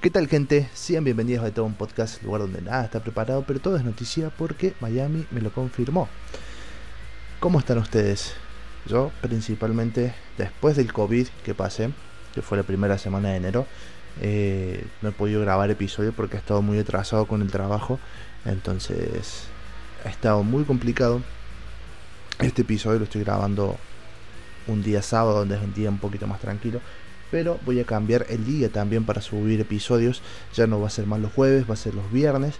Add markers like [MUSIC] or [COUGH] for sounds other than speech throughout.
¿Qué tal gente? Sean bienvenidos a todo un podcast, lugar donde nada está preparado, pero todo es noticia porque Miami me lo confirmó. ¿Cómo están ustedes? Yo principalmente después del COVID que pasé, que fue la primera semana de enero, eh, no he podido grabar episodio porque he estado muy atrasado con el trabajo, entonces ha estado muy complicado. Este episodio lo estoy grabando un día sábado, donde es un día un poquito más tranquilo, pero voy a cambiar el día también para subir episodios. Ya no va a ser más los jueves, va a ser los viernes,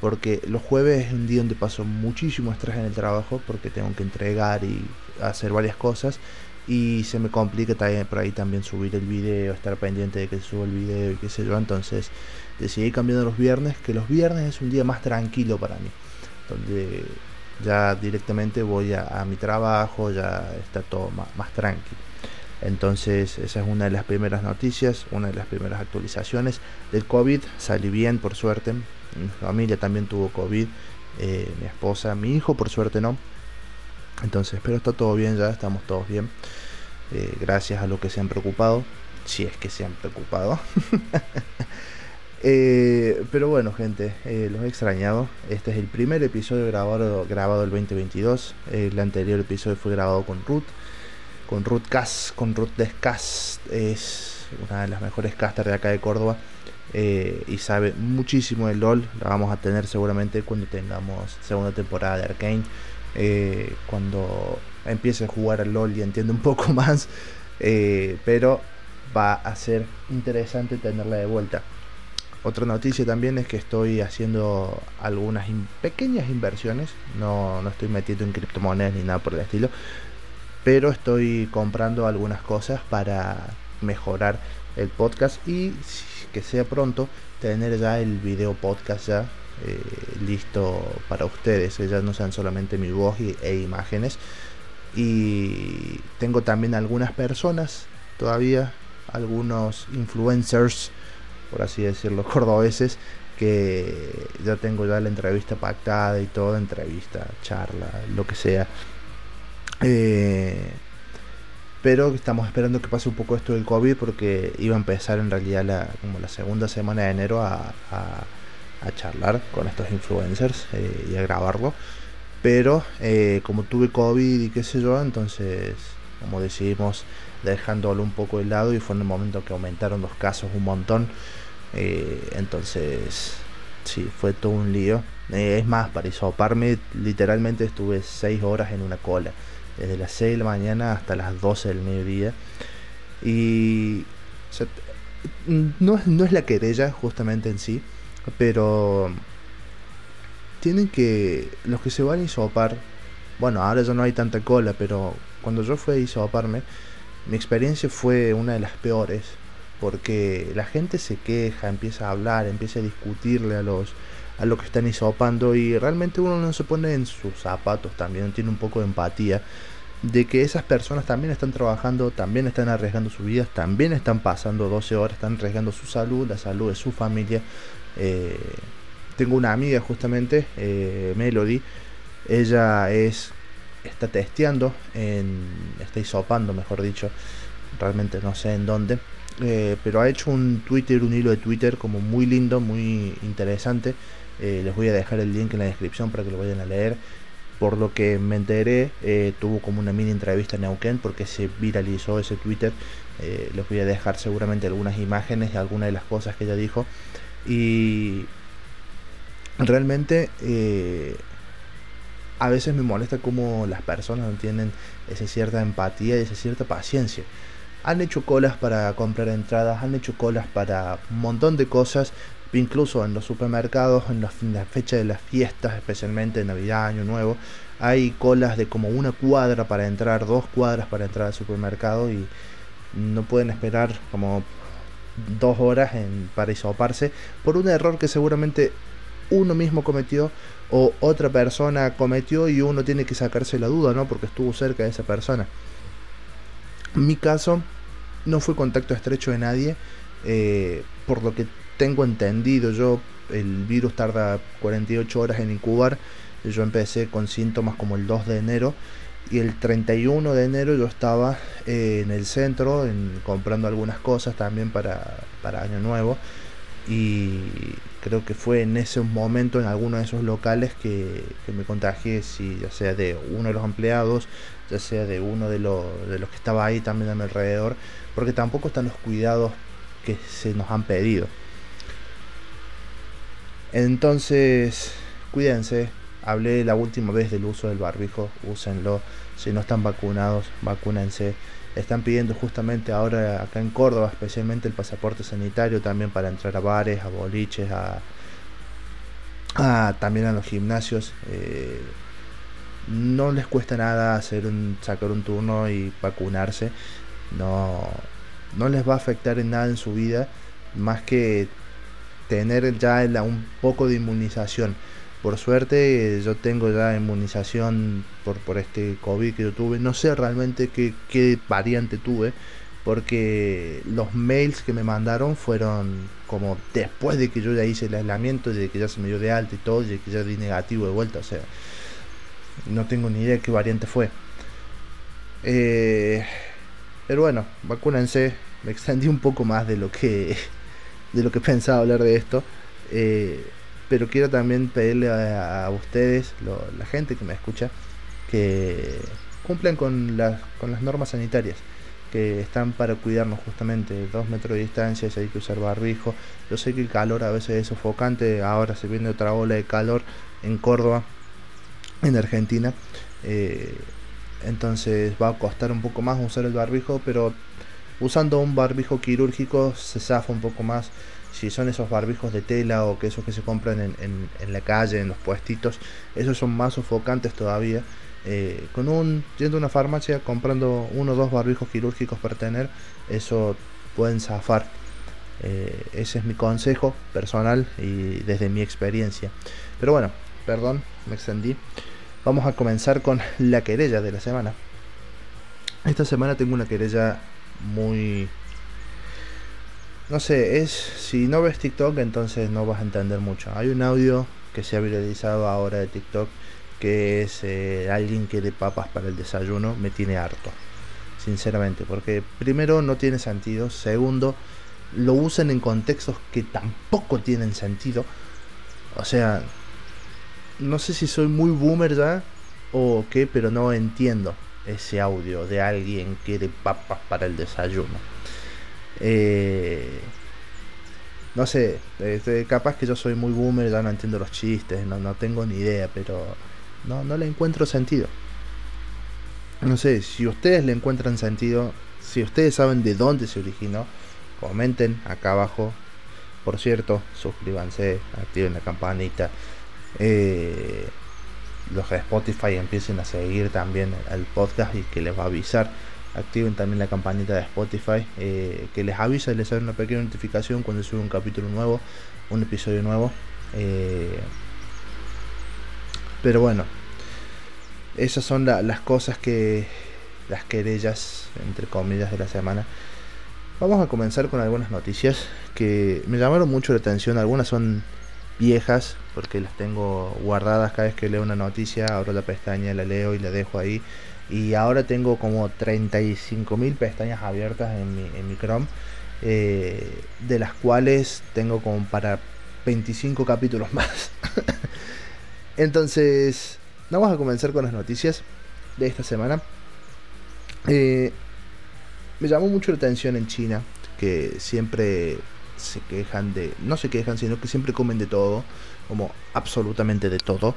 porque los jueves es un día donde paso muchísimo estrés en el trabajo, porque tengo que entregar y hacer varias cosas. Y se me complica también por ahí también subir el video, estar pendiente de que suba el video y qué sé yo. Entonces decidí cambiando los viernes, que los viernes es un día más tranquilo para mí. Donde ya directamente voy a, mi trabajo, ya está todo más, tranquilo. Entonces esa es una de las primeras noticias, una de las primeras actualizaciones del COVID. Salí bien, por suerte. Mi familia también tuvo COVID. Eh, mi esposa, mi hijo, por suerte no. Entonces, pero está todo bien ya, estamos todos bien. Eh, gracias a lo que se han preocupado, si es que se han preocupado. [LAUGHS] Eh, pero bueno, gente, los he extrañado. Este es el primer episodio grabado, grabado el 2022. El anterior episodio fue grabado con Ruth con Ruth Cass, con Ruth Descas, es una de las mejores casters de acá de Córdoba eh, y sabe muchísimo de LOL. La vamos a tener seguramente cuando tengamos segunda temporada de Arkane, eh, cuando empiece a jugar al LOL y entienda un poco [LAUGHS] más, eh, pero va a ser interesante tenerla de vuelta. Otra noticia también es que estoy haciendo algunas pequeñas inversiones, no, no estoy metiendo en criptomonedas ni nada por el estilo, pero estoy comprando algunas cosas para mejorar el podcast y que sea pronto tener ya el video podcast ya eh, listo para ustedes, que ya no sean solamente mi voz e imágenes. Y tengo también algunas personas todavía, algunos influencers, por así decirlo, [LAUGHS] cordobeses, que ya tengo ya la entrevista pactada y toda entrevista, charla, lo que sea eh, pero estamos esperando que pase un poco esto del COVID porque iba a empezar en realidad la, como la segunda semana de enero a, charlar con estos influencers eh, y a grabarlo. Pero eh, como tuve COVID y qué sé yo, entonces como decidimos dejándolo un poco de lado y fue en el momento que aumentaron los casos un montón. Entonces sí, fue todo un lío. es más, para isoparme literalmente estuve 6 horas en una cola desde las 6 de la mañana hasta las 12 del mediodía. Y no, no es la querella justamente en sí, pero tienen que, los que se van a isopar, bueno, ahora ya no hay tanta cola, pero cuando yo fui a isoparme, mi experiencia fue una de las peores, porque la gente se queja, empieza a hablar, empieza a discutirle a los a lo que están hisopando y realmente uno no se pone en sus zapatos también, tiene un poco de empatía de que esas personas también están trabajando, también están arriesgando su vida, también están pasando 12 horas, están arriesgando su salud, la salud de su familia. Eh, tengo una amiga justamente, eh, Melody, ella es está testeando, en, está hisopando mejor dicho, realmente no sé en dónde, eh, pero ha hecho un Twitter, un hilo de Twitter como muy lindo, muy interesante. les voy a dejar el link en la descripción para que lo vayan a leer por lo que me enteré, eh, tuvo como una mini entrevista en Neuquén porque se viralizó ese Twitter. Eh, les voy a dejar seguramente algunas imágenes de algunas de las cosas que ella dijo. Y realmente eh, a veces me molesta como las personas no tienen esa cierta empatía y esa cierta paciencia. Han hecho colas para comprar entradas, han hecho colas para un montón de cosas, incluso en los supermercados, en la, fecha de las fiestas, especialmente Navidad, Año Nuevo, hay colas de como una cuadra para entrar, dos cuadras para entrar al supermercado y no pueden esperar como dos horas en, para isoparse por un error que seguramente uno mismo cometió o otra persona cometió y uno tiene que sacarse la duda, ¿no? Porque estuvo cerca de esa persona. En mi caso, no fue contacto estrecho de nadie, eh, por lo que tengo entendido yo, el virus tarda 48 horas en incubar Yo empecé con síntomas como el 2 de enero y el 31 de enero yo estaba eh, en el centro en, comprando algunas cosas también para, para Año Nuevo y creo que fue en ese momento en alguno de esos locales que, me contagié, si ya sea de uno de los empleados, ya sea de uno de, los de los que estaba ahí también a mi alrededor, porque tampoco están los cuidados que se nos han pedido. Entonces, cuídense. Hablé la última vez del uso del barbijo, úsenlo. Si no están vacunados, vacúnense. Están pidiendo justamente ahora acá en Córdoba, especialmente el pasaporte sanitario también para entrar a bares, a boliches, a, también a los gimnasios. Eh, no les cuesta nada hacer un, sacar un turno y vacunarse. No, no les va a afectar en nada en su vida, más que tener ya un poco de inmunización. Por suerte yo tengo ya inmunización por, por este COVID que yo tuve. No sé realmente qué, qué variante tuve, porque los mails que me mandaron fueron como después de que yo ya hice el aislamiento, de que ya se me dio de alta y todo, de que ya di negativo de vuelta. O sea, no tengo ni idea qué variante fue. Eh, pero bueno, vacúnense. Me extendí un poco más de lo que de lo que pensaba hablar de esto. Eh, pero quiero también pedirle a, ustedes, la gente que me escucha, que cumplan con, las con las normas sanitarias que están para cuidarnos justamente, dos metros de distancia, hay que usar barbijo. Yo sé que el calor a veces es sofocante, ahora se viene otra ola de calor en Córdoba, en Argentina. Eh, entonces va a costar un poco más usar el barbijo, pero usando un barbijo quirúrgico se zafa un poco más si son esos barbijos de tela o que esos que se compran en, en, la calle, en los puestitos, esos son más sofocantes todavía. Eh, con un, yendo a una farmacia, comprando uno o dos barbijos quirúrgicos para tener, eso pueden zafar. Eh, ese es mi consejo personal y desde mi experiencia. Pero bueno, perdón, me extendí. Vamos a comenzar con la querella de la semana. Esta semana tengo una querella muy no sé, es si no ves TikTok entonces no vas a entender mucho. Hay un audio que se ha viralizado ahora de TikTok que es eh, alguien que de papas para el desayuno me tiene harto. Sinceramente, porque primero no tiene sentido, segundo lo usan en contextos que tampoco tienen sentido. O sea, no sé si soy muy boomer ya o qué, pero no entiendo ese audio de alguien que de papas para el desayuno. Eh, no sé, este, capaz que yo soy muy boomer, ya no entiendo los chistes, no, no tengo ni idea, pero no, no le encuentro sentido. No sé, si ustedes le encuentran sentido, si ustedes saben de dónde se originó, comenten acá abajo. Por cierto, suscríbanse, activen la campanita. Eh, los de Spotify empiecen a seguir también el podcast y que les va a avisar activen también la campanita de Spotify eh, que les avisa y les da una pequeña notificación cuando sube un capítulo nuevo, un episodio nuevo. Eh, pero bueno, esas son las cosas que las querellas, entre comillas, de la semana. Vamos a comenzar con algunas noticias que me llamaron mucho la atención. Algunas son viejas porque las tengo guardadas cada vez que leo una noticia. Abro la pestaña, la leo y la dejo ahí y ahora tengo como 35.000 pestañas abiertas en mi, en mi Chrome, eh, de las cuales tengo como para 25 capítulos [LAUGHS] más. Entonces, vamos a comenzar con las noticias de esta semana. Eh, me llamó mucho la atención en China, que siempre se quejan de, no se quejan, sino que siempre comen de todo, como absolutamente de todo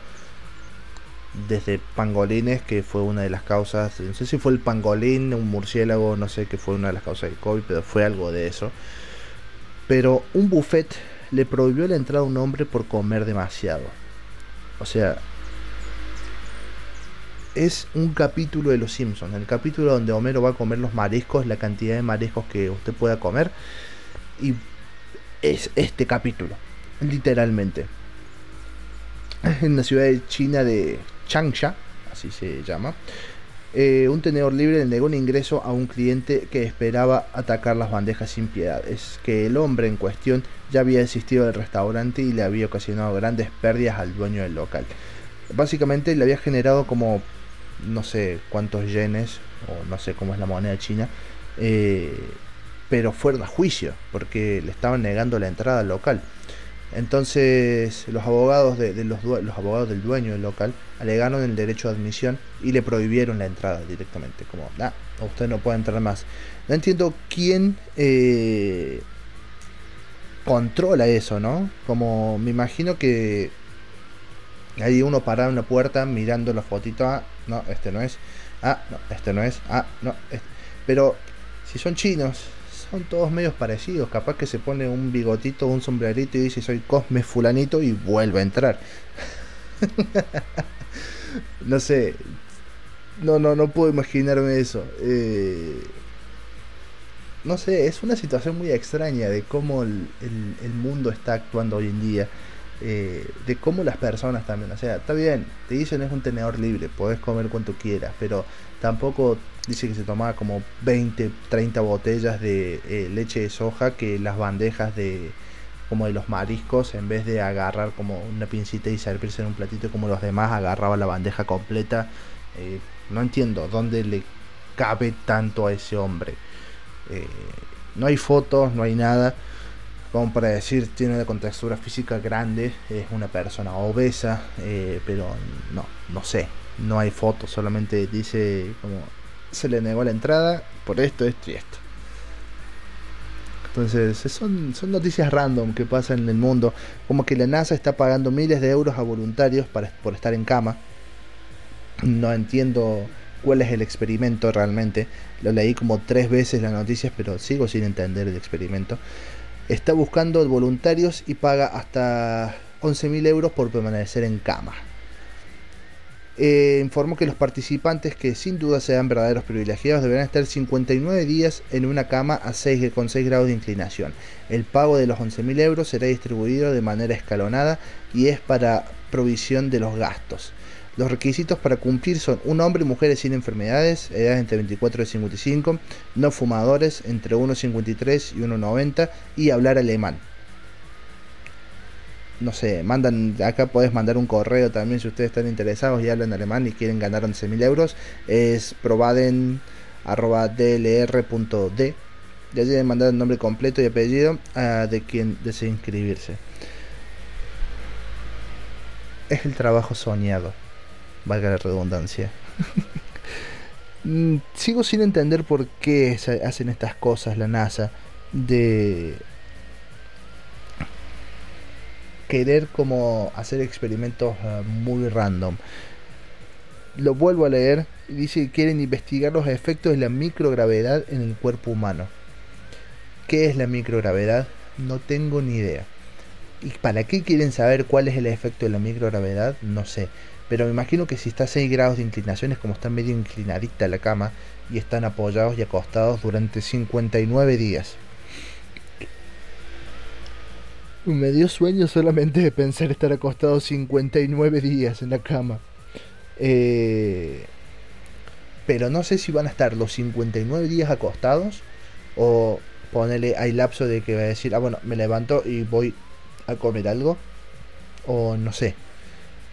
desde pangolines, que fue una de las causas, no sé si fue el pangolín, un murciélago, no sé qué fue una de las causas del COVID, pero fue algo de eso. Pero un buffet le prohibió la entrada a un hombre por comer demasiado. O sea, es un capítulo de Los Simpsons, el capítulo donde Homero va a comer los mariscos, la cantidad de mariscos que usted pueda comer. Y es este capítulo, literalmente. En la ciudad de China de Changsha, así se llama, eh, un tenedor libre le negó un ingreso a un cliente que esperaba atacar las bandejas sin piedad. Es que el hombre en cuestión ya había existido del restaurante y le había ocasionado grandes pérdidas al dueño del local. básicamente le había generado como no sé cuántos yenes o no sé cómo es la moneda china eh, pero fueron a juicio porque le estaban negando la entrada al local entonces los abogados de, los, los, abogados del dueño del local alegaron el derecho de admisión y le prohibieron la entrada directamente como nah, usted no puede entrar más no entiendo quién eh, controla eso no como me imagino que hay uno parado en la puerta mirando la fotito. Ah, no, este no es. Ah, no, este no es. Ah, no. Este. Pero si son chinos, son todos medios parecidos. Capaz que se pone un bigotito, un sombrerito y dice soy Cosme Fulanito y vuelve a entrar. [LAUGHS] no sé. No, no, no puedo imaginarme eso. Eh, no sé, es una situación muy extraña de cómo el, el mundo está actuando hoy en día. Eh, de cómo las personas también, o sea, está bien, te dicen es un tenedor libre, podés comer cuanto quieras, pero tampoco dice que se tomaba como 20, 30 botellas de eh, leche de soja que las bandejas de como de los mariscos, en vez de agarrar como una pincita y servirse en un platito como los demás, agarraba la bandeja completa. Eh, no entiendo dónde le cabe tanto a ese hombre. no hay fotos, no hay nada como para decir, tiene una contextura física grande, es una persona obesa, eh, pero no, no sé, no hay fotos, solamente dice como se le negó la entrada por esto, esto y esto. Entonces, son, son noticias random que pasan en el mundo, como que la NASA está pagando miles de euros a voluntarios para, por estar en cama. No entiendo cuál es el experimento realmente. Lo leí como tres veces las noticias, pero sigo sin entender el experimento está buscando voluntarios y paga hasta 11.000 euros por permanecer en cama. Eh, informó que los participantes, que sin duda sean verdaderos privilegiados, deberán estar 59 días en una cama a 6, con 6 grados de inclinación. El pago de los 11.000 euros será distribuido de manera escalonada y es para provisión de los gastos. Los requisitos para cumplir son un hombre y mujeres sin enfermedades, edades entre 24 y 55, no fumadores entre 1,53 y 1,90 y hablar alemán. No sé, mandan, acá podés mandar un correo también si ustedes están interesados y hablan alemán y quieren ganar 11.000 euros. Es probaden.dlr.d. Ya deben mandar el nombre completo y apellido ah, de quien desee inscribirse. Es el trabajo soñado valga la redundancia. [LAUGHS] Mm, sigo sin entender por qué hacen estas cosas la NASA de querer como hacer experimentos eh, muy random. Lo vuelvo a leer y dice que quieren investigar los efectos de la microgravedad en el cuerpo humano. ¿Qué es la microgravedad? No tengo ni idea. ¿Y para qué quieren saber cuál es el efecto de la microgravedad? No sé. Pero me imagino que si está a 6 grados de inclinación es como está medio inclinadita la cama y están apoyados y acostados durante 59 días. Me dio sueño solamente de pensar estar acostado 59 días en la cama. Eh, pero no sé si van a estar los 59 días acostados o ponerle hay lapso de que va a decir, ah bueno, me levanto y voy a comer algo o no sé.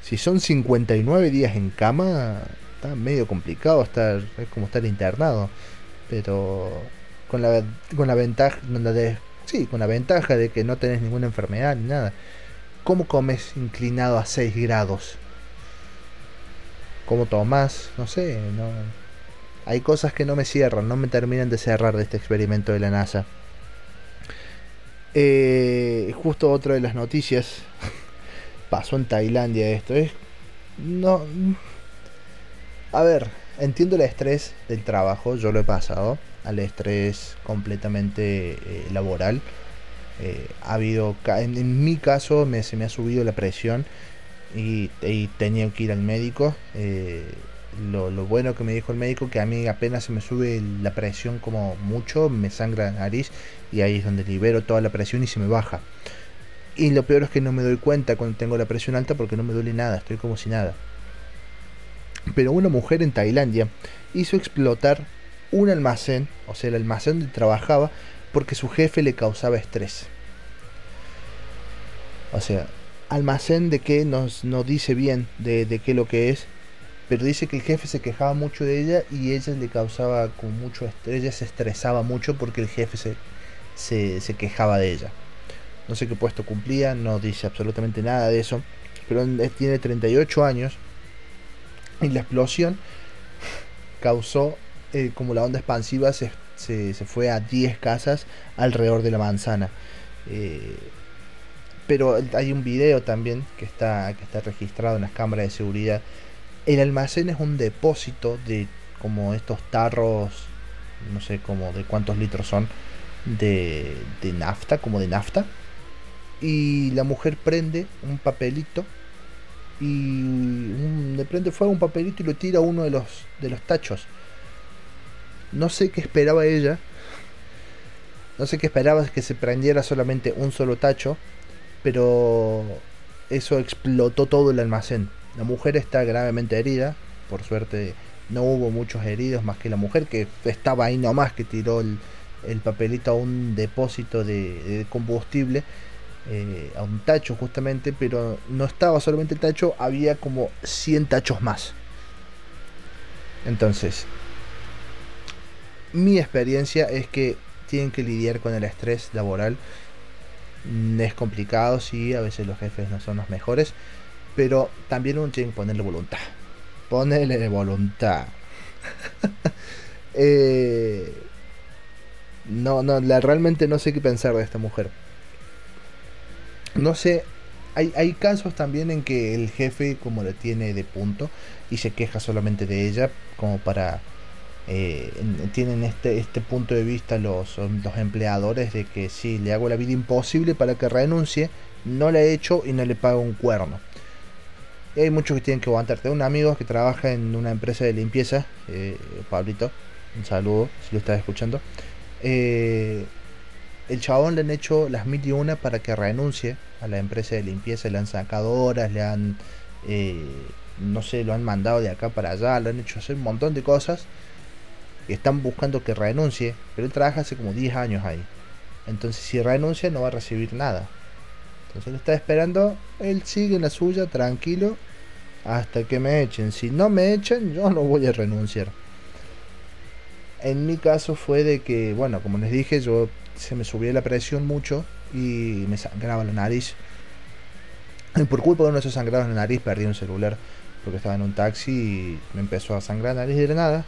Si son 59 días en cama, está medio complicado estar, es como estar internado. Pero con la, con la ventaja, de, sí, con la ventaja de que no tenés ninguna enfermedad ni nada. ¿Cómo comes inclinado a 6 grados? ¿Cómo tomas? No sé, no. Hay cosas que no me cierran, no me terminan de cerrar de este experimento de la NASA. Eh, justo otra de las noticias [LAUGHS] pasó en Tailandia esto. Es. No. A ver, entiendo el estrés del trabajo, yo lo he pasado. Al estrés completamente eh, laboral. Eh, ha habido. En, mi caso, me, se me ha subido la presión y, tenía que ir al médico. Eh, lo, lo, bueno que me dijo el médico que a mí apenas se me sube la presión como mucho, me sangra la nariz y ahí es donde libero toda la presión y se me baja. Y lo peor es que no me doy cuenta cuando tengo la presión alta porque no me duele nada, estoy como si nada. Pero una mujer en Tailandia hizo explotar un almacén, o sea, el almacén donde trabajaba, porque su jefe le causaba estrés. O sea, almacén de que nos, no dice bien de, de qué lo que es, pero dice que el jefe se quejaba mucho de ella y ella le causaba con mucho estrés, ella se estresaba mucho porque el jefe se, se, se quejaba de ella. No sé qué puesto cumplía, no dice absolutamente nada de eso, pero tiene 38 años y la explosión causó eh, como la onda expansiva se, se, fue a 10 casas alrededor de la manzana. Eh, pero hay un video también que está, que está registrado en las cámaras de seguridad. El almacén es un depósito de como estos tarros, no sé como de cuántos litros son, de, de nafta, como de nafta. Y la mujer prende un papelito y le prende fuego un papelito y lo tira a uno de los, de los tachos. No sé qué esperaba ella. No sé qué esperaba que se prendiera solamente un solo tacho. Pero eso explotó todo el almacén. La mujer está gravemente herida. Por suerte no hubo muchos heridos más que la mujer que estaba ahí nomás que tiró el, papelito a un depósito de combustible eh, a un tacho justamente, pero no estaba solamente el tacho, había como 100 tachos más. Entonces, mi experiencia es que tienen que lidiar con el estrés laboral. Mm, es complicado, sí, a veces los jefes no son los mejores, pero también uno tiene que ponerle voluntad. Ponerle voluntad. [LAUGHS] Eh, no, no, la, realmente no sé qué pensar de esta mujer no sé, hay, hay casos también en que el jefe como le tiene de punto y se queja solamente de ella como para... Eh, tienen este, este punto de vista los, los empleadores de que si le hago la vida imposible para que renuncie, no le he hecho y no le pago un cuerno. Y hay muchos que tienen que aguantarte. Un amigo que trabaja en una empresa de limpieza, eh, Pablito, un saludo si lo estás escuchando. Eh, el chabón le han hecho las mil y una para que renuncie a la empresa de limpieza, le han sacado horas, le han, no sé, lo han mandado de acá para allá, le han hecho hacer un montón de cosas. Están buscando que renuncie, pero él trabaja hace como 10 años ahí. Entonces si renuncia no va a recibir nada. Entonces él está esperando, él sigue en la suya, tranquilo, hasta que me echen. Si no me echan, yo no voy a renunciar. En mi caso fue de que, bueno, como les dije, yo se me subía la presión mucho y me sangraba la nariz. Y por culpa de uno de esos sangrados en la nariz perdí un celular porque estaba en un taxi y me empezó a sangrar la nariz de nada.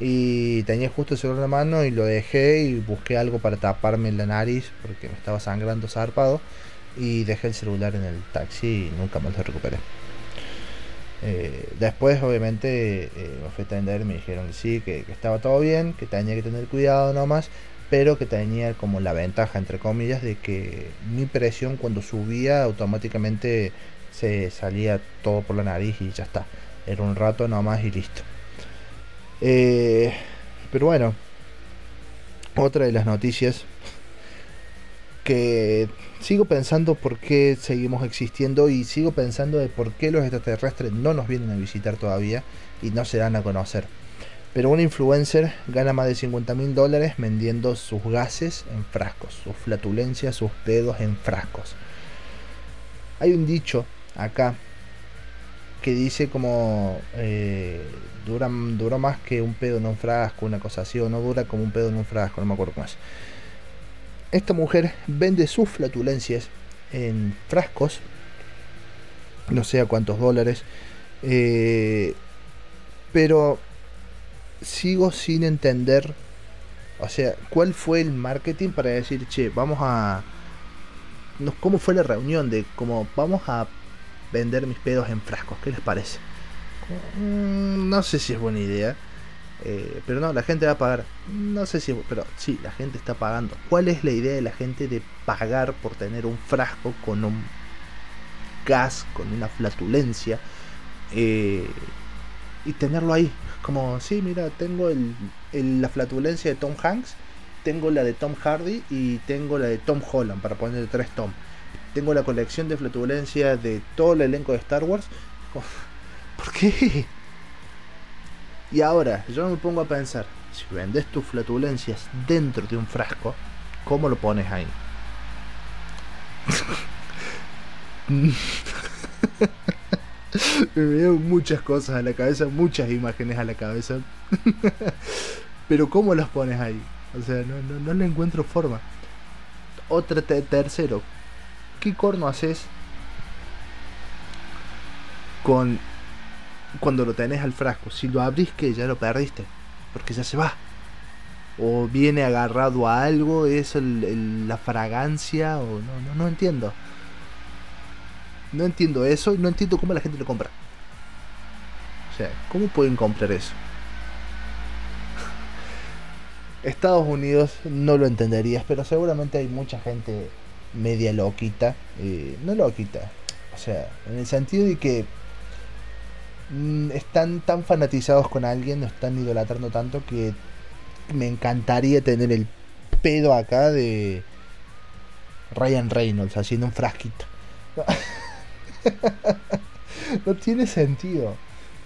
Y tenía justo el celular en la mano y lo dejé y busqué algo para taparme la nariz porque me estaba sangrando zarpado. Y dejé el celular en el taxi y nunca más lo recuperé. Eh, después, obviamente, eh, me fui a atender y me dijeron que sí, que, que, estaba todo bien, que tenía que tener cuidado nomás pero que tenía como la ventaja, entre comillas, de que mi presión cuando subía automáticamente se salía todo por la nariz y ya está. Era un rato nomás y listo. Eh, pero bueno, otra de las noticias que sigo pensando por qué seguimos existiendo y sigo pensando de por qué los extraterrestres no nos vienen a visitar todavía y no se dan a conocer. Pero un influencer gana más de 50 mil dólares vendiendo sus gases en frascos, sus flatulencias, sus pedos en frascos. Hay un dicho acá que dice como eh, dura, más que un pedo en un frasco, una cosa así, o no dura como un pedo en un frasco, no me acuerdo cómo es. Esta mujer vende sus flatulencias en frascos, no sé a cuántos dólares, eh, pero sigo sin entender, o sea, cuál fue el marketing para decir, che, vamos a... ¿Cómo fue la reunión de cómo vamos a vender mis pedos en frascos? ¿Qué les parece? Mm, no sé si es buena idea. Eh, pero no, la gente va a pagar. No sé si, pero sí, la gente está pagando. ¿Cuál es la idea de la gente de pagar por tener un frasco con un gas, con una flatulencia eh, y tenerlo ahí? Como, sí, mira, tengo la flatulencia de Tom Hanks, tengo la de Tom Hardy y tengo la de Tom Holland, para poner tres Tom. Tengo la colección de flatulencia de todo el elenco de Star Wars. ¿Por qué? Y ahora, yo me pongo a pensar, si vendes tus flatulencias dentro de un frasco, ¿cómo lo pones ahí? [LAUGHS] me vienen muchas cosas a la cabeza, muchas imágenes a la cabeza. [LAUGHS] Pero ¿cómo las pones ahí? O sea, no, le encuentro forma. Otra tercero, ¿qué corno haces con cuando lo tenés al frasco? Si lo abrís que ya lo perdiste, porque ya se va. O viene agarrado a algo, es la fragancia, o no, no, no entiendo. No entiendo eso y no entiendo cómo la gente lo compra. O sea, ¿cómo pueden comprar eso? [LAUGHS] Estados Unidos no lo entenderías, pero seguramente hay mucha gente media loquita. Eh, no loquita. O sea, en el sentido de que están tan fanatizados con alguien, no están idolatrando tanto que me encantaría tener el pedo acá de Ryan Reynolds haciendo un frasquito. [LAUGHS] no tiene sentido.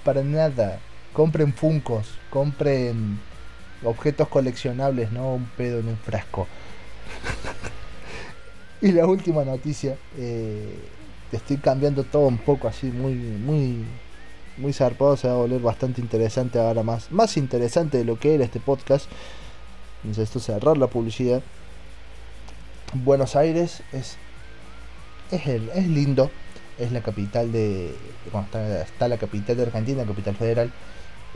Para nada. Compren Funcos. Compren objetos coleccionables, no un pedo en un frasco. [LAUGHS] y la última noticia. Eh, estoy cambiando todo un poco así, muy, muy, muy zarpado. Se va a volver bastante interesante ahora más. Más interesante de lo que era este podcast. Entonces esto cerrar la publicidad. Buenos Aires es es, el, es lindo, es la capital de. está, la capital de Argentina, capital federal.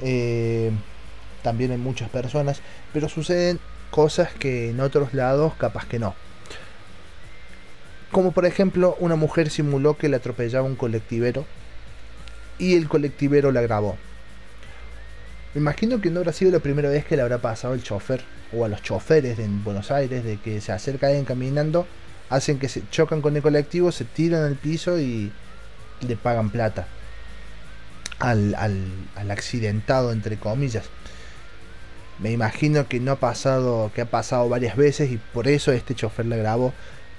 Eh, también hay muchas personas, pero suceden cosas que en otros lados capaz que no. Como por ejemplo, una mujer simuló que le atropellaba un colectivero y el colectivero la grabó. Me imagino que no habrá sido la primera vez que le habrá pasado al chofer o a los choferes en Buenos Aires de que se acerca alguien caminando hacen que se chocan con el colectivo, se tiran al piso y le pagan plata al, accidentado, entre comillas. Me imagino que no ha pasado, que ha pasado varias veces y por eso este chofer le grabó.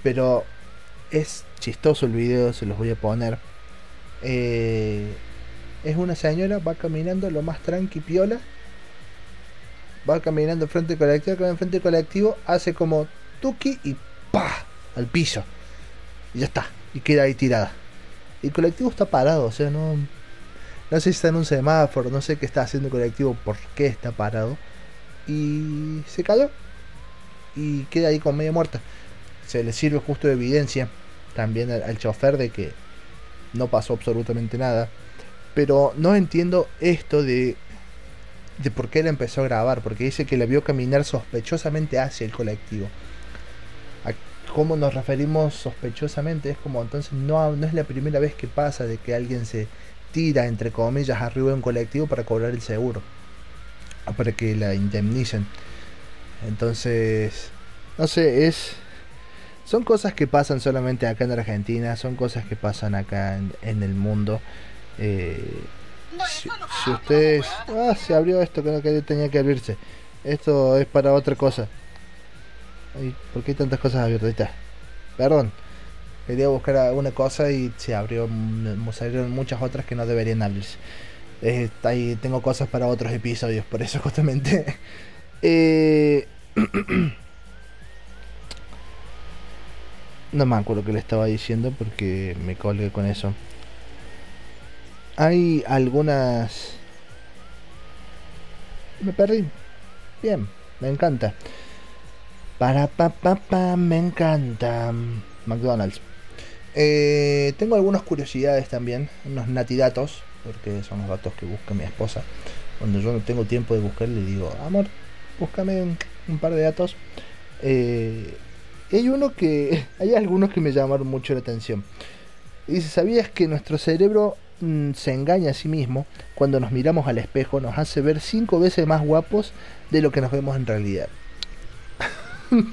Pero es chistoso el video, se los voy a poner. Eh, es una señora, va caminando lo más tranqui piola. Va caminando frente al colectivo, que frente al colectivo, hace como tuki y pa al piso. Y ya está. Y queda ahí tirada. El colectivo está parado, o sea, no. No sé si está en un semáforo, no sé qué está haciendo el colectivo, por qué está parado. Y se cayó. Y queda ahí con media muerta. Se le sirve justo de evidencia también al chofer de que no pasó absolutamente nada. Pero no entiendo esto de de por qué él empezó a grabar, porque dice que la vio caminar sospechosamente hacia el colectivo cómo nos referimos sospechosamente, es como entonces no, no es la primera vez que pasa de que alguien se tira, entre comillas, arriba de un colectivo para cobrar el seguro, para que la indemnicen. Entonces, no sé, es... Son cosas que pasan solamente acá en Argentina, son cosas que pasan acá en, el mundo. Eh, si, ustedes... Ah, se abrió esto que no tenía que abrirse. Esto es para otra cosa. ¿Por qué hay tantas cosas abiertas? Perdón. Quería buscar alguna cosa y se abrió, se abrieron muchas otras que no deberían abrirse. ahí tengo cosas para otros episodios, por eso justamente. [LAUGHS] Eh, [CLEARS THROAT] no me acuerdo que le estaba diciendo porque me colgué con eso. Hay algunas... Me perdí. Bien, me encanta. Para pa me encanta. McDonald's. Eh, tengo algunas curiosidades también, unos natidatos, porque son los datos que busca mi esposa. Cuando yo no tengo tiempo de buscar, le digo, amor, búscame un, par de datos. Eh, hay uno que. [LAUGHS] Hay algunos que me llamaron mucho la atención. Dice: ¿Sabías que nuestro cerebro mm, se engaña a sí mismo cuando nos miramos al espejo? Nos hace ver cinco veces más guapos de lo que nos vemos en realidad. [LAUGHS]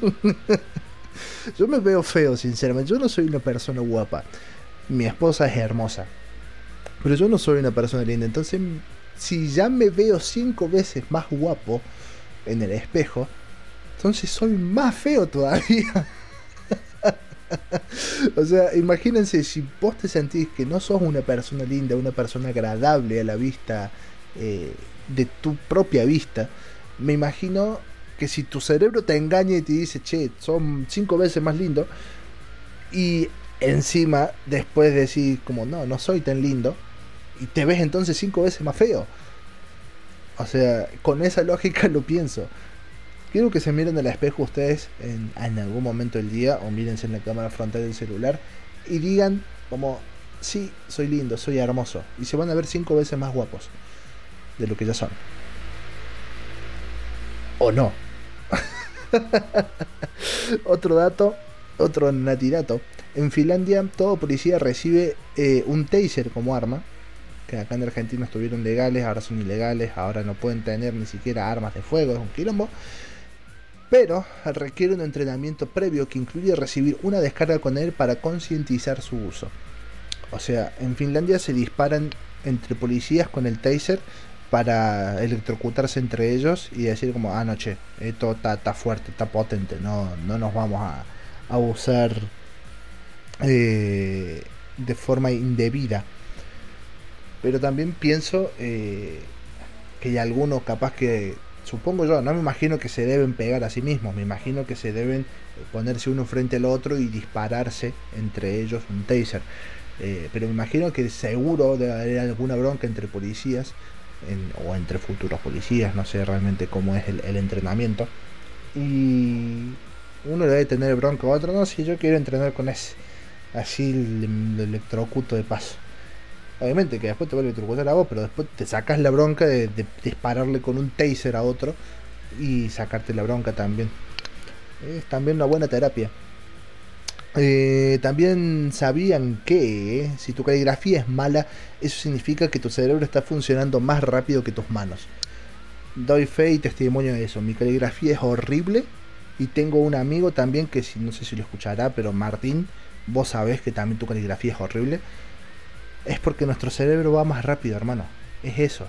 yo me veo feo, sinceramente. Yo no soy una persona guapa. Mi esposa es hermosa. Pero yo no soy una persona linda. Entonces, si ya me veo cinco veces más guapo en el espejo, entonces soy más feo todavía. [LAUGHS] [LAUGHS] o sea, imagínense si vos te sentís que no sos una persona linda, una persona agradable a la vista eh, de tu propia vista, me imagino que si tu cerebro te engaña y te dice, che, son cinco veces más lindo, y encima después decís como no, no soy tan lindo y te ves entonces cinco veces más feo. O sea, con esa lógica lo pienso. Quiero que se miren al espejo ustedes en, algún momento del día o mírense en la cámara frontal del celular y digan como, sí, soy lindo, soy hermoso. Y se van a ver cinco veces más guapos de lo que ya son. O no. [LAUGHS] otro dato, otro natirato. En Finlandia todo policía recibe eh, un taser como arma. Que acá en Argentina estuvieron legales, ahora son ilegales, ahora no pueden tener ni siquiera armas de fuego, es un quilombo. Pero requiere un entrenamiento previo que incluye recibir una descarga con él para concientizar su uso. O sea, en Finlandia se disparan entre policías con el taser para electrocutarse entre ellos y decir como, ah, no, che, esto está fuerte, está potente, no, no nos vamos a, a usar eh, de forma indebida. Pero también pienso eh, que hay algunos capaz que, supongo yo, no me imagino que se deben pegar a sí mismos, me imagino que se deben ponerse uno frente al otro y dispararse entre ellos un taser. Eh, pero me imagino que seguro debe haber alguna bronca entre policías o entre futuros policías, no sé realmente cómo es el, entrenamiento. Y uno debe tener bronca a otro, no, si yo quiero entrenar con ese, así el, electrocuto de paso. Obviamente que después te vuelve a electrocutar a vos, pero después te sacas la bronca de, dispararle con un taser a otro y sacarte la bronca también. Es también una buena terapia. Eh, también sabían que si tu caligrafía es mala, eso significa que tu cerebro está funcionando más rápido que tus manos. Doy fe y testimonio de eso. Mi caligrafía es horrible y tengo un amigo también que no sé si lo escuchará, pero Martín, vos sabés que también tu caligrafía es horrible. Es porque nuestro cerebro va más rápido, hermano. Es eso.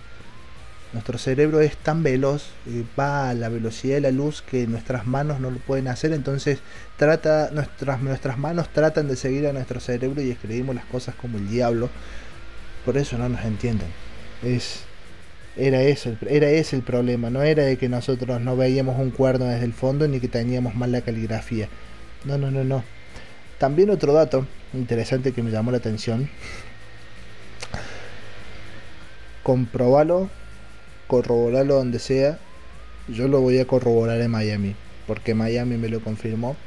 Nuestro cerebro es tan veloz, eh, va a la velocidad de la luz que nuestras manos no lo pueden hacer, entonces trata, nuestras, manos tratan de seguir a nuestro cerebro y escribimos las cosas como el diablo. Por eso no nos entienden. Es, era, eso, era ese el problema, no era de que nosotros no veíamos un cuerno desde el fondo ni que teníamos mal la caligrafía. No, no, no, no. También otro dato interesante que me llamó la atención. Comprobalo corroborarlo donde sea. Yo lo voy a corroborar en Miami, porque Miami me lo confirmó.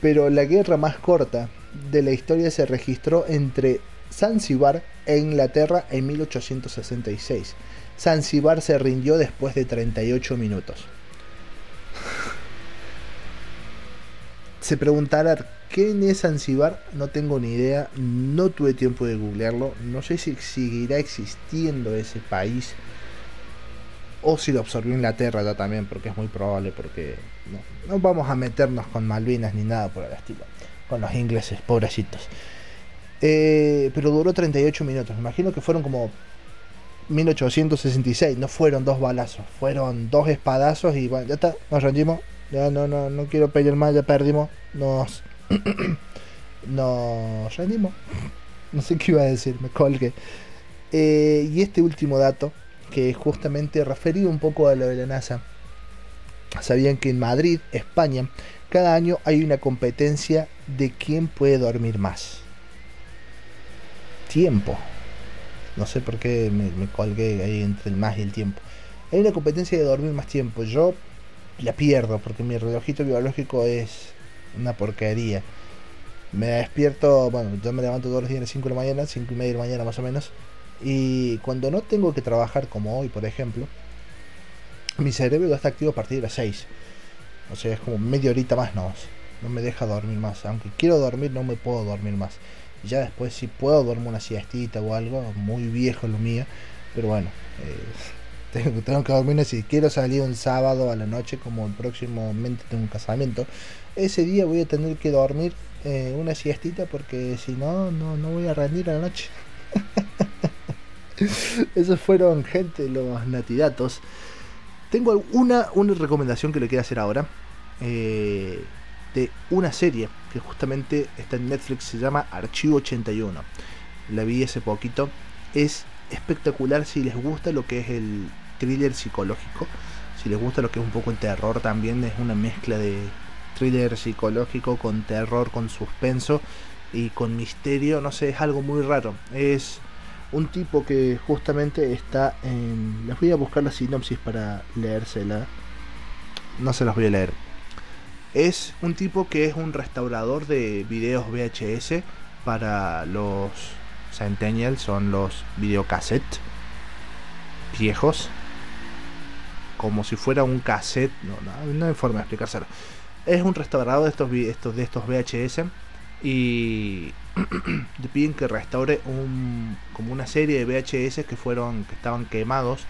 Pero la guerra más corta de la historia se registró entre Zanzibar e Inglaterra en 1866. Zanzibar se rindió después de 38 minutos. Se preguntará ¿Quién es Zanzibar? No tengo ni idea, no tuve tiempo de googlearlo, no sé si seguirá existiendo ese país o si lo absorbió Inglaterra ya también, porque es muy probable, porque no, vamos a meternos con Malvinas ni nada por el estilo, con los ingleses, pobrecitos. Eh, pero duró 38 minutos, me imagino que fueron como 1866, no fueron dos balazos, fueron dos espadazos y bueno, ya está, nos rendimos, ya no, no, no quiero pelear más, ya perdimos, nos, [COUGHS] nos rendimos, no sé qué iba a decir, me colgué. Eh, y este último dato que justamente referido un poco a lo de la NASA. Sabían que en Madrid, España, cada año hay una competencia de quién puede dormir más. Tiempo. No sé por qué me, colgué ahí entre el más y el tiempo. Hay una competencia de dormir más tiempo. Yo la pierdo porque mi relojito biológico es una porquería. Me despierto, bueno, yo me levanto todos los días a las 5 de la mañana, 5 y media de la mañana más o menos. Y cuando no tengo que trabajar como hoy, por ejemplo, mi cerebro está activo a partir de las 6. O sea, es como media horita más no, no me deja dormir más. Aunque quiero dormir, no me puedo dormir más. Ya después si puedo dormir una siestita o algo, muy viejo lo mío. Pero bueno, eh, [LAUGHS] tengo, que dormir si quiero salir un sábado a la noche, como el próximamente tengo un casamiento. Ese día voy a tener que dormir eh, una siestita porque si no, no, no voy a rendir a la noche. [LAUGHS] Esos fueron, gente, los natidatos. Tengo una, una recomendación que le quiero hacer ahora. Eh, de una serie que justamente está en Netflix, se llama Archivo 81. La vi hace poquito. Es espectacular si les gusta lo que es el thriller psicológico. Si les gusta lo que es un poco el terror también, es una mezcla de, thriller psicológico con terror, con suspenso y con misterio, no sé, es algo muy raro. Es un tipo que justamente está en... Les voy a buscar la sinopsis para leérsela. No se las voy a leer. Es un tipo que es un restaurador de videos VHS para los Centennials, son los videocassettes viejos. Como si fuera un cassette, no, no, no hay forma de explicárselo. Es un restaurador de estos, estos, de estos VHS y [CLEARS THROAT] le piden que restaure un, como una serie de VHS que fueron que estaban quemados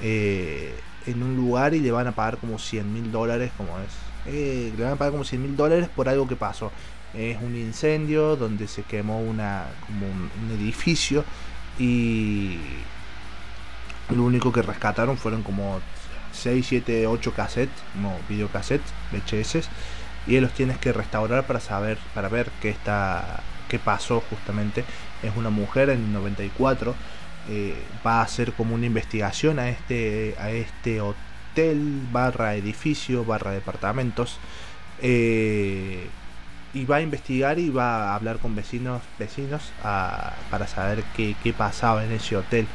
eh, en un lugar y le van a pagar como 100 mil dólares como es eh, le van a pagar como 100 mil dólares por algo que pasó es un incendio donde se quemó una un, edificio y lo único que rescataron fueron como 6, 7, 8 cassettes, no videocassettes, VHS y los tienes que restaurar para saber, para ver qué está, qué pasó justamente. Es una mujer en el 94, eh, va a hacer como una investigación a este, a este hotel barra edificio barra departamentos. Eh, y va a investigar y va a hablar con vecinos vecinos para saber qué, qué, pasaba en ese hotel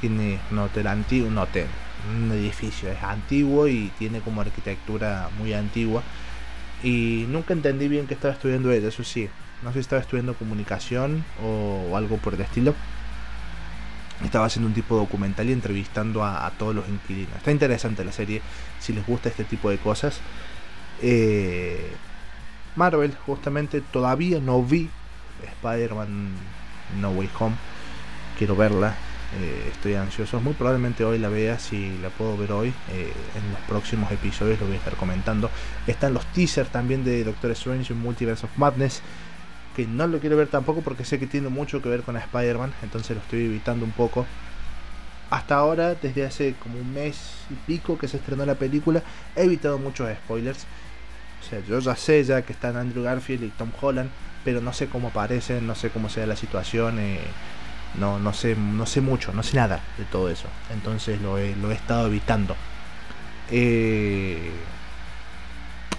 tiene un hotel antiguo un hotel un edificio es antiguo y tiene como arquitectura muy antigua y nunca entendí bien que estaba estudiando ella, eso sí. No sé si estaba estudiando comunicación o, algo por el estilo. Estaba haciendo un tipo documental y entrevistando a, todos los inquilinos. Está interesante la serie, si les gusta este tipo de cosas. Eh, Marvel, justamente, todavía no vi Spider-Man No Way Home. Quiero verla. Eh, estoy ansioso. Muy probablemente hoy la vea, si la puedo ver hoy. Eh, en los próximos episodios lo voy a estar comentando. Están los teasers también de Doctor Strange en Multiverse of Madness. Que no lo quiero ver tampoco porque sé que tiene mucho que ver con Spider-Man. Entonces lo estoy evitando un poco. Hasta ahora, desde hace como un mes y pico que se estrenó la película, he evitado muchos spoilers. O sea, yo ya sé ya que están Andrew Garfield y Tom Holland, pero no sé cómo aparecen, no sé cómo sea la situación. Eh, no, no, sé, no sé mucho, no sé nada de todo eso. Entonces lo he, lo he estado evitando. Eh,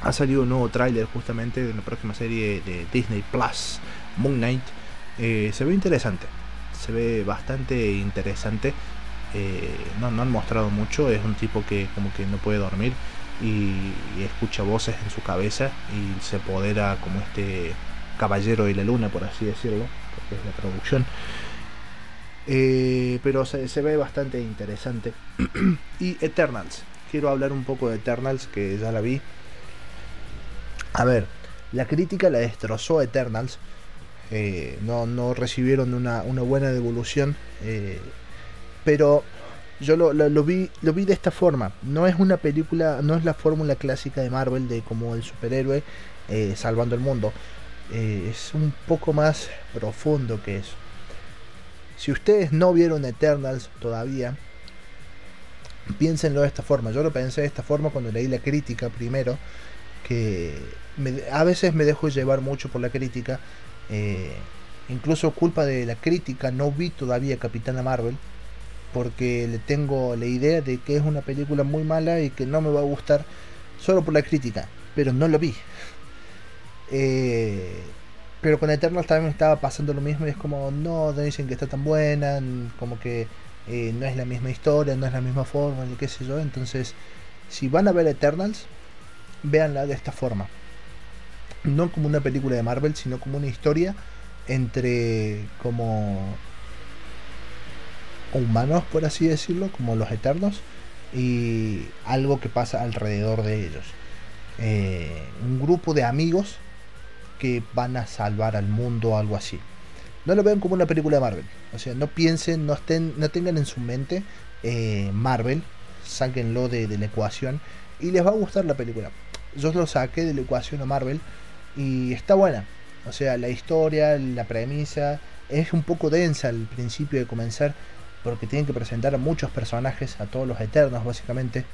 ha salido un nuevo tráiler justamente de la próxima serie de Disney Plus, Moon Knight. Eh, se ve interesante, se ve bastante interesante. Eh, no, no han mostrado mucho, es un tipo que como que no puede dormir y, escucha voces en su cabeza y se apodera como este caballero de la luna, por así decirlo, porque es la traducción. Eh, pero se, ve bastante interesante. [CLEARS THROAT] y Eternals. Quiero hablar un poco de Eternals, que ya la vi. A ver, la crítica la destrozó Eternals. Eh, no, no, recibieron una, buena devolución. Eh, pero yo lo, vi, lo vi de esta forma. No es una película, no es la fórmula clásica de Marvel de como el superhéroe salvando el mundo. es un poco más profundo que eso. Si ustedes no vieron Eternals todavía, piénsenlo de esta forma. Yo lo pensé de esta forma cuando leí la crítica primero, que a veces me dejo llevar mucho por la crítica. Eh, incluso culpa de la crítica, no vi todavía Capitana Marvel, porque le tengo la idea de que es una película muy mala y que no me va a gustar solo por la crítica, pero no lo vi. [LAUGHS] Eh, pero con Eternals también estaba pasando lo mismo y es como, no, dicen que está tan buena, como que eh, no es la misma historia, no es la misma forma, ni qué sé yo. Entonces, si van a ver Eternals, véanla de esta forma. No como una película de Marvel, sino como una historia entre como humanos, por así decirlo, como los Eternos, y algo que pasa alrededor de ellos. Eh, un grupo de amigos que van a salvar al mundo o algo así. No lo vean como una película de Marvel. O sea, no piensen, no, estén, no tengan en su mente eh, Marvel, sáquenlo de, la ecuación y les va a gustar la película. Yo lo saqué de la ecuación a Marvel y está buena. O sea, la historia, la premisa es un poco densa al principio de comenzar porque tienen que presentar a muchos personajes, a todos los eternos básicamente.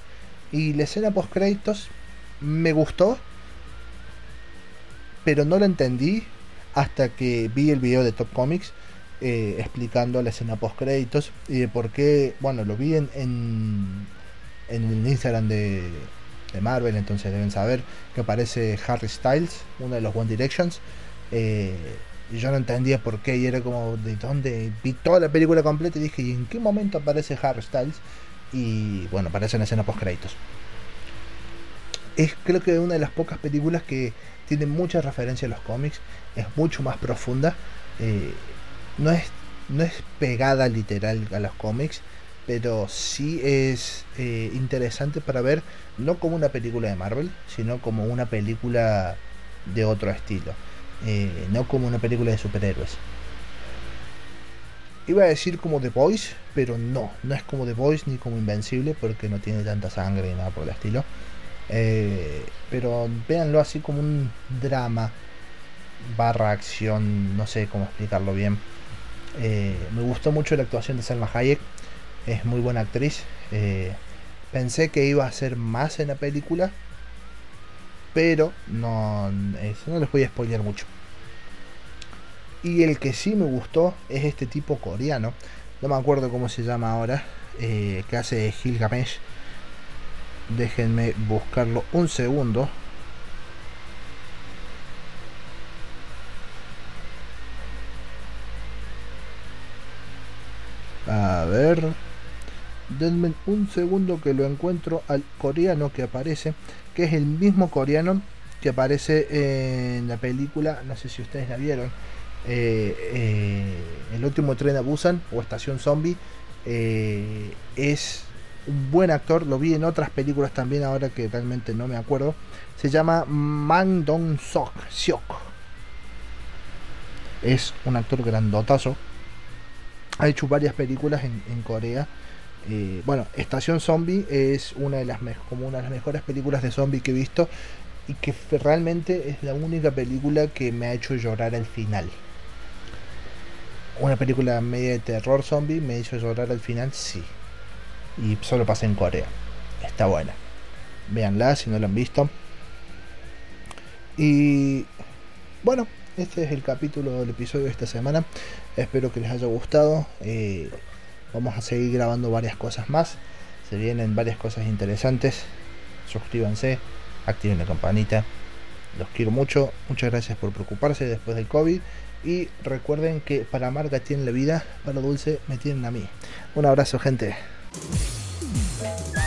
Y la escena post créditos me gustó, pero no lo entendí hasta que vi el video de Top Comics eh, explicando la escena post créditos y de por qué, bueno, lo vi en, en, el Instagram de, de Marvel, entonces deben saber que aparece Harry Styles, uno de los One Directions. Eh, yo no entendía por qué y era como de dónde vi toda la película completa y dije, ¿y en qué momento aparece Harry Styles? Y bueno, aparece en escena post créditos. Es creo que una de las pocas películas que tiene mucha referencia a los cómics, es mucho más profunda, eh, no, es, no es pegada literal a los cómics, pero sí es eh, interesante para ver no como una película de Marvel, sino como una película de otro estilo, eh, no como una película de superhéroes. Iba a decir como The Boys, pero no, no es como The Boys ni como Invencible porque no tiene tanta sangre ni nada por el estilo. Eh, pero véanlo así como un drama barra acción, no sé cómo explicarlo bien. me gustó mucho la actuación de Selma Hayek es muy buena actriz. Eh, pensé que iba a ser más en la película, pero no, no les voy a spoiler mucho. Y el que sí me gustó es este tipo coreano, no me acuerdo cómo se llama ahora, eh, que hace Gilgamesh. Déjenme buscarlo un segundo. A ver denme un segundo que lo encuentro al coreano que aparece, que es el mismo coreano que aparece en la película, no sé si ustedes la vieron, eh, eh, El último tren a Busan o Estación Zombie. Eh, es un buen actor, lo vi en otras películas también, ahora que realmente no me acuerdo. Se llama Man Dong Sok. Es un actor grandotazo. Ha hecho varias películas en Corea eh, bueno, Estación Zombie es una de las como una de las mejores películas de zombie que he visto y que realmente es la única película que me ha hecho llorar al final. Una película media de terror zombie me hizo llorar al final, sí. Y solo pasa en Corea. Está buena. Véanla si no la han visto. Y bueno, este es el capítulo del episodio de esta semana. Espero que les haya gustado. Eh, Vamos a seguir grabando varias cosas más. Se vienen varias cosas interesantes. Suscríbanse, activen la campanita. Los quiero mucho. Muchas gracias por preocuparse después del COVID. Y recuerden que para Marga tienen la vida, para Dulce me tienen a mí. Un abrazo, gente. thank you